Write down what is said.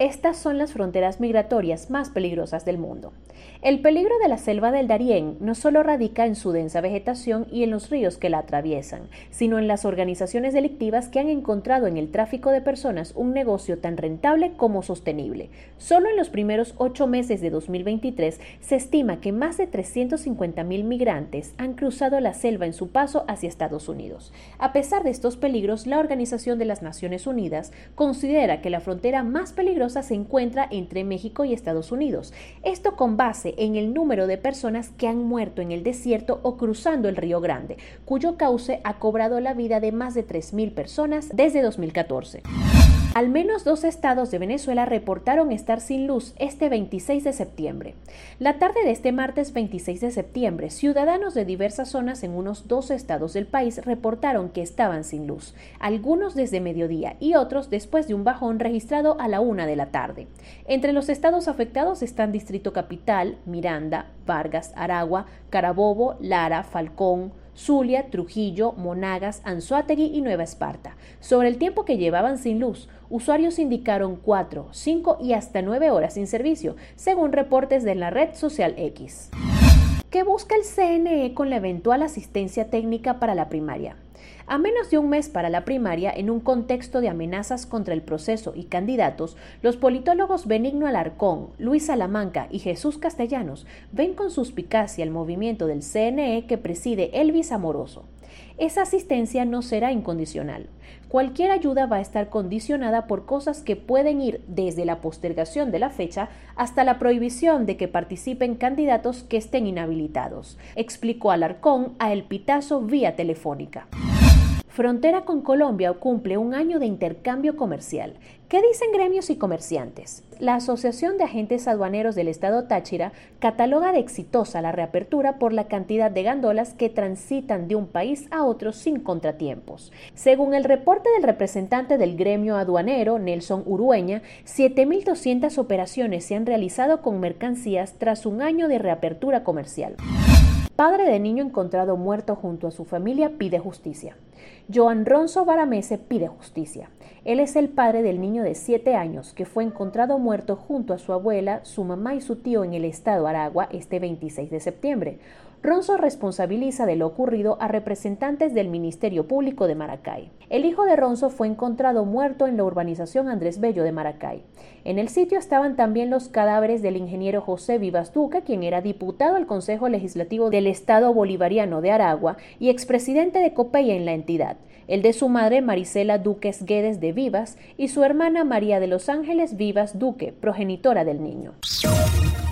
Estas son las fronteras migratorias más peligrosas del mundo. El peligro de la selva del Darién no solo radica en su densa vegetación y en los ríos que la atraviesan, sino en las organizaciones delictivas que han encontrado en el tráfico de personas un negocio tan rentable como sostenible. Solo en los primeros ocho meses de 2023 se estima que más de 350.000 migrantes han cruzado la selva en su paso hacia Estados Unidos. A pesar de estos peligros, la Organización de las Naciones Unidas considera que la frontera más peligrosa se encuentra entre México y Estados Unidos. Esto con base en el número de personas que han muerto en el desierto o cruzando el Río Grande, cuyo cauce ha cobrado la vida de más de 3.000 personas desde 2014. Al menos dos estados de Venezuela reportaron estar sin luz este 26 de septiembre. La tarde de este martes 26 de septiembre, ciudadanos de diversas zonas en unos dos estados del país reportaron que estaban sin luz, algunos desde mediodía y otros después de un bajón registrado a la una de la tarde. Entre los estados afectados están Distrito Capital, Miranda, Vargas, Aragua, Carabobo, Lara, Falcón, Zulia, Trujillo, Monagas, Anzuategui y Nueva Esparta. Sobre el tiempo que llevaban sin luz, usuarios indicaron 4, 5 y hasta 9 horas sin servicio, según reportes de la red social X. ¿Qué busca el CNE con la eventual asistencia técnica para la primaria? A menos de un mes para la primaria, en un contexto de amenazas contra el proceso y candidatos, los politólogos Benigno Alarcón, Luis Salamanca y Jesús Castellanos ven con suspicacia el movimiento del CNE que preside Elvis Amoroso. Esa asistencia no será incondicional. Cualquier ayuda va a estar condicionada por cosas que pueden ir desde la postergación de la fecha hasta la prohibición de que participen candidatos que estén inhabilitados, explicó Alarcón a El Pitazo vía telefónica. Frontera con Colombia cumple un año de intercambio comercial. ¿Qué dicen gremios y comerciantes? La Asociación de Agentes Aduaneros del Estado Táchira cataloga de exitosa la reapertura por la cantidad de gandolas que transitan de un país a otro sin contratiempos. Según el reporte del representante del gremio aduanero, Nelson Urueña, 7.200 operaciones se han realizado con mercancías tras un año de reapertura comercial. Padre de niño encontrado muerto junto a su familia pide justicia. Joan Ronzo Baramese pide justicia. Él es el padre del niño de 7 años que fue encontrado muerto junto a su abuela, su mamá y su tío en el estado Aragua este 26 de septiembre. Ronzo responsabiliza de lo ocurrido a representantes del Ministerio Público de Maracay. El hijo de Ronzo fue encontrado muerto en la urbanización Andrés Bello de Maracay. En el sitio estaban también los cadáveres del ingeniero José Vivas Duque, quien era diputado al Consejo Legislativo del Estado Bolivariano de Aragua y expresidente de Copeya en la entidad, el de su madre Marisela Duques Guedes de Vivas y su hermana María de los Ángeles Vivas Duque, progenitora del niño.